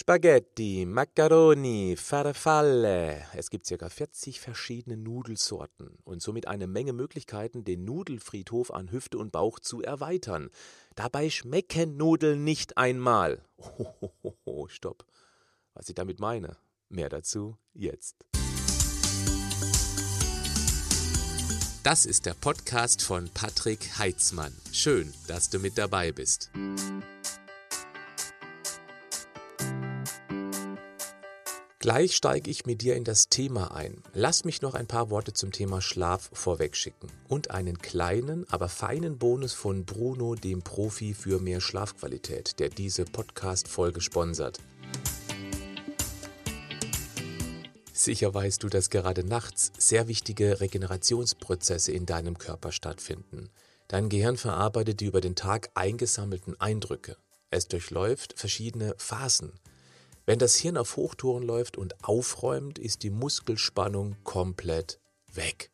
Spaghetti, Macaroni, Farfalle. Es gibt ca. 40 verschiedene Nudelsorten und somit eine Menge Möglichkeiten, den Nudelfriedhof an Hüfte und Bauch zu erweitern. Dabei schmecken Nudeln nicht einmal. Hohoho, stopp. Was ich damit meine, mehr dazu jetzt. Das ist der Podcast von Patrick Heitzmann. Schön, dass du mit dabei bist. Gleich steige ich mit dir in das Thema ein. Lass mich noch ein paar Worte zum Thema Schlaf vorwegschicken und einen kleinen, aber feinen Bonus von Bruno, dem Profi für mehr Schlafqualität, der diese Podcast-Folge sponsert. Sicher weißt du, dass gerade nachts sehr wichtige Regenerationsprozesse in deinem Körper stattfinden. Dein Gehirn verarbeitet die über den Tag eingesammelten Eindrücke. Es durchläuft verschiedene Phasen. Wenn das Hirn auf Hochtouren läuft und aufräumt, ist die Muskelspannung komplett weg.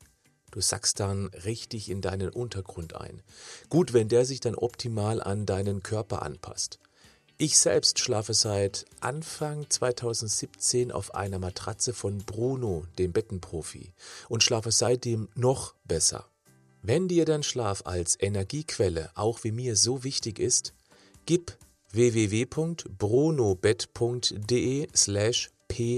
Du sackst dann richtig in deinen Untergrund ein. Gut, wenn der sich dann optimal an deinen Körper anpasst. Ich selbst schlafe seit Anfang 2017 auf einer Matratze von Bruno, dem Bettenprofi, und schlafe seitdem noch besser. Wenn dir dein Schlaf als Energiequelle auch wie mir so wichtig ist, gib www.bronobett.de slash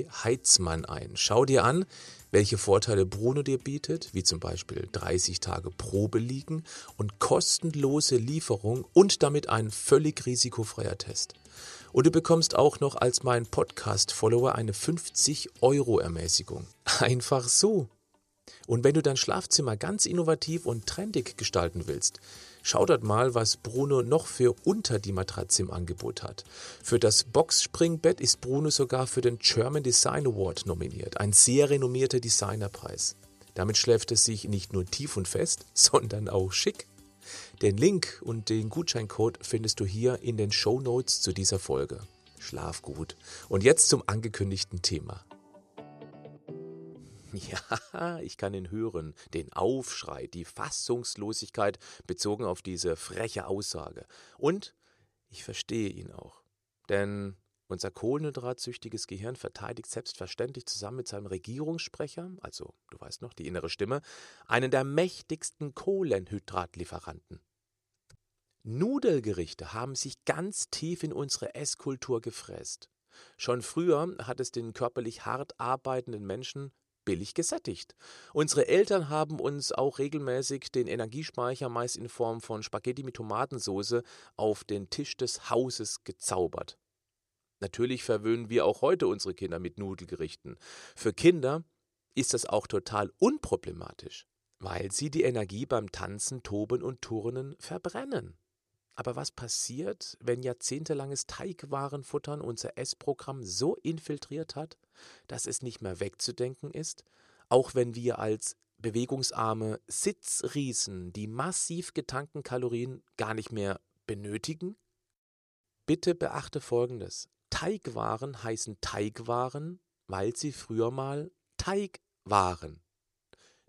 pheitzmann ein. Schau dir an, welche Vorteile Bruno dir bietet, wie zum Beispiel 30 Tage Probe liegen und kostenlose Lieferung und damit ein völlig risikofreier Test. Und du bekommst auch noch als mein Podcast-Follower eine 50 Euro Ermäßigung. Einfach so. Und wenn du dein Schlafzimmer ganz innovativ und trendig gestalten willst, Schau dort mal, was Bruno noch für unter die Matratze im Angebot hat. Für das Boxspringbett ist Bruno sogar für den German Design Award nominiert, ein sehr renommierter Designerpreis. Damit schläft es sich nicht nur tief und fest, sondern auch schick. Den Link und den Gutscheincode findest du hier in den Show Notes zu dieser Folge. Schlaf gut. Und jetzt zum angekündigten Thema. Ja, ich kann ihn hören, den Aufschrei, die Fassungslosigkeit bezogen auf diese freche Aussage. Und ich verstehe ihn auch. Denn unser kohlenhydratsüchtiges Gehirn verteidigt selbstverständlich zusammen mit seinem Regierungssprecher, also du weißt noch, die innere Stimme, einen der mächtigsten Kohlenhydratlieferanten. Nudelgerichte haben sich ganz tief in unsere Esskultur gefräst. Schon früher hat es den körperlich hart arbeitenden Menschen billig gesättigt. Unsere Eltern haben uns auch regelmäßig den Energiespeicher meist in Form von Spaghetti mit Tomatensauce auf den Tisch des Hauses gezaubert. Natürlich verwöhnen wir auch heute unsere Kinder mit Nudelgerichten. Für Kinder ist das auch total unproblematisch, weil sie die Energie beim Tanzen, Toben und Turnen verbrennen. Aber was passiert, wenn jahrzehntelanges Teigwarenfuttern unser Essprogramm so infiltriert hat, dass es nicht mehr wegzudenken ist, auch wenn wir als bewegungsarme Sitzriesen die massiv getankten Kalorien gar nicht mehr benötigen? Bitte beachte Folgendes. Teigwaren heißen Teigwaren, weil sie früher mal Teig waren.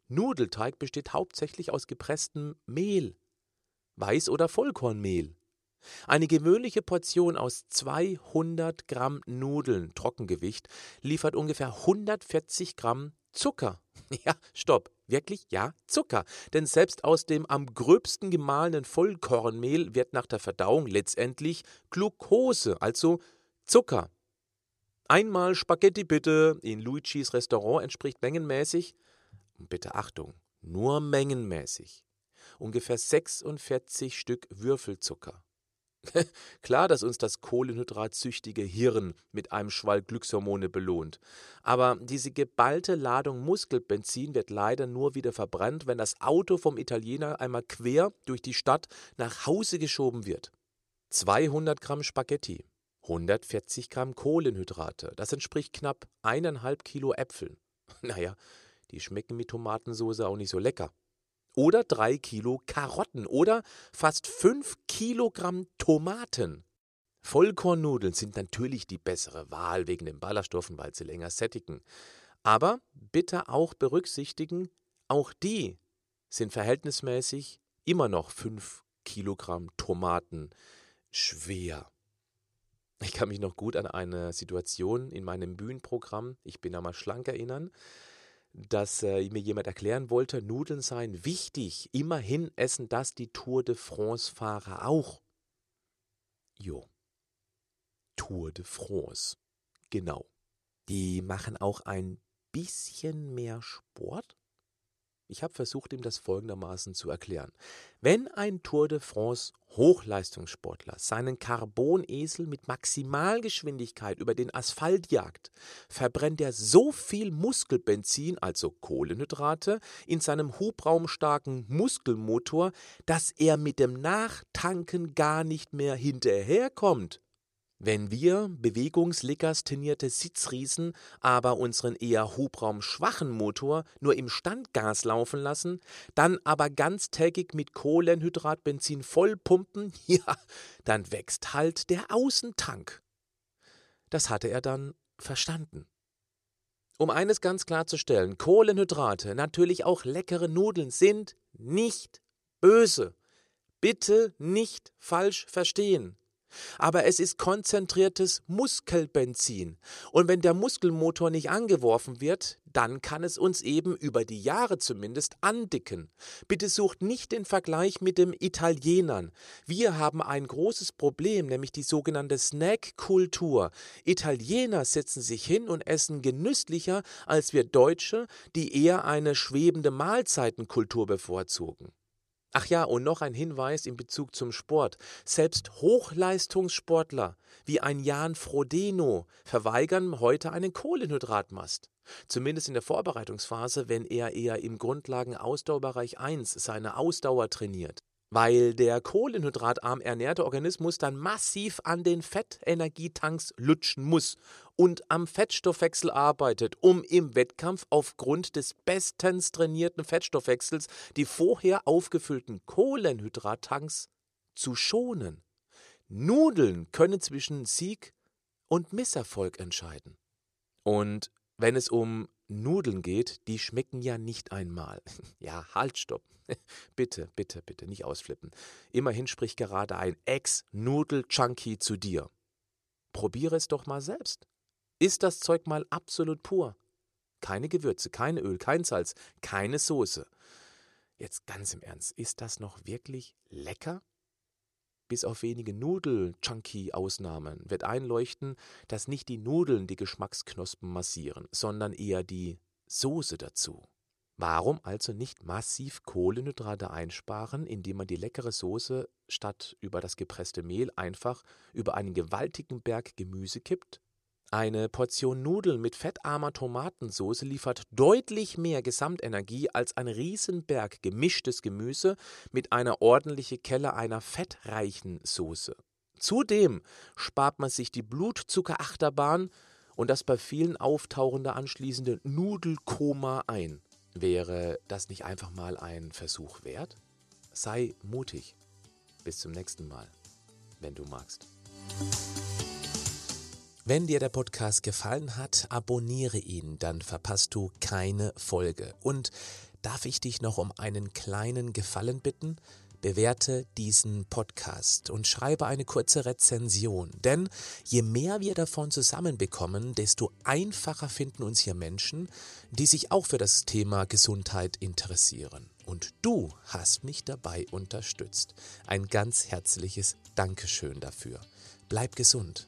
Nudelteig besteht hauptsächlich aus gepresstem Mehl, Weiß- oder Vollkornmehl. Eine gewöhnliche Portion aus 200 Gramm Nudeln Trockengewicht liefert ungefähr 140 Gramm Zucker. Ja, stopp. Wirklich? Ja, Zucker. Denn selbst aus dem am gröbsten gemahlenen Vollkornmehl wird nach der Verdauung letztendlich Glucose, also Zucker. Einmal Spaghetti bitte in Luigis Restaurant entspricht mengenmäßig, bitte Achtung, nur mengenmäßig ungefähr 46 Stück Würfelzucker. Klar, dass uns das kohlenhydratsüchtige Hirn mit einem Schwall Glückshormone belohnt. Aber diese geballte Ladung Muskelbenzin wird leider nur wieder verbrannt, wenn das Auto vom Italiener einmal quer durch die Stadt nach Hause geschoben wird. 200 Gramm Spaghetti, 140 Gramm Kohlenhydrate, das entspricht knapp eineinhalb Kilo Äpfeln. Naja, die schmecken mit Tomatensauce auch nicht so lecker oder drei Kilo Karotten oder fast fünf Kilogramm Tomaten. Vollkornnudeln sind natürlich die bessere Wahl wegen den Ballaststoffen, weil sie länger sättigen. Aber bitte auch berücksichtigen, auch die sind verhältnismäßig immer noch fünf Kilogramm Tomaten schwer. Ich kann mich noch gut an eine Situation in meinem Bühnenprogramm, ich bin einmal schlank erinnern, dass äh, mir jemand erklären wollte, Nudeln seien wichtig. Immerhin essen das die Tour de France-Fahrer auch. Jo. Tour de France. Genau. Die machen auch ein bisschen mehr Sport. Ich habe versucht, ihm das folgendermaßen zu erklären. Wenn ein Tour de France Hochleistungssportler seinen Carbonesel mit Maximalgeschwindigkeit über den Asphalt jagt, verbrennt er so viel Muskelbenzin, also Kohlenhydrate, in seinem hubraumstarken Muskelmotor, dass er mit dem Nachtanken gar nicht mehr hinterherkommt. Wenn wir bewegungslegastinierte Sitzriesen aber unseren eher hubraumschwachen Motor nur im Standgas laufen lassen, dann aber ganztägig mit Kohlenhydratbenzin vollpumpen, ja, dann wächst halt der Außentank. Das hatte er dann verstanden. Um eines ganz klarzustellen, Kohlenhydrate, natürlich auch leckere Nudeln, sind nicht böse. Bitte nicht falsch verstehen. Aber es ist konzentriertes Muskelbenzin. Und wenn der Muskelmotor nicht angeworfen wird, dann kann es uns eben über die Jahre zumindest andicken. Bitte sucht nicht den Vergleich mit den Italienern. Wir haben ein großes Problem, nämlich die sogenannte Snack-Kultur. Italiener setzen sich hin und essen genüsslicher als wir Deutsche, die eher eine schwebende Mahlzeitenkultur bevorzugen. Ach ja, und noch ein Hinweis in Bezug zum Sport. Selbst Hochleistungssportler wie ein Jan Frodeno verweigern heute einen Kohlenhydratmast. Zumindest in der Vorbereitungsphase, wenn er eher im Grundlagen-Ausdauerbereich 1 seine Ausdauer trainiert weil der kohlenhydratarm ernährte Organismus dann massiv an den Fettenergietanks lutschen muss und am Fettstoffwechsel arbeitet, um im Wettkampf aufgrund des bestens trainierten Fettstoffwechsels die vorher aufgefüllten Kohlenhydrattanks zu schonen. Nudeln können zwischen Sieg und Misserfolg entscheiden. Und wenn es um Nudeln geht, die schmecken ja nicht einmal. Ja, halt, stopp. bitte, bitte, bitte, nicht ausflippen. Immerhin spricht gerade ein Ex-Nudel-Junkie zu dir. Probiere es doch mal selbst. Ist das Zeug mal absolut pur? Keine Gewürze, kein Öl, kein Salz, keine Soße. Jetzt ganz im Ernst, ist das noch wirklich lecker? Bis auf wenige Nudel-Junkie-Ausnahmen wird einleuchten, dass nicht die Nudeln die Geschmacksknospen massieren, sondern eher die Soße dazu. Warum also nicht massiv Kohlenhydrate einsparen, indem man die leckere Soße statt über das gepresste Mehl einfach über einen gewaltigen Berg Gemüse kippt? Eine Portion Nudeln mit fettarmer Tomatensauce liefert deutlich mehr Gesamtenergie als ein Riesenberg gemischtes Gemüse mit einer ordentlichen Kelle einer fettreichen Soße. Zudem spart man sich die Blutzuckerachterbahn und das bei vielen auftauchende anschließende Nudelkoma ein. Wäre das nicht einfach mal ein Versuch wert? Sei mutig. Bis zum nächsten Mal, wenn du magst. Wenn dir der Podcast gefallen hat, abonniere ihn, dann verpasst du keine Folge. Und darf ich dich noch um einen kleinen Gefallen bitten? bewerte diesen Podcast und schreibe eine kurze Rezension. Denn je mehr wir davon zusammenbekommen, desto einfacher finden uns hier Menschen, die sich auch für das Thema Gesundheit interessieren. Und du hast mich dabei unterstützt. Ein ganz herzliches Dankeschön dafür. Bleib gesund,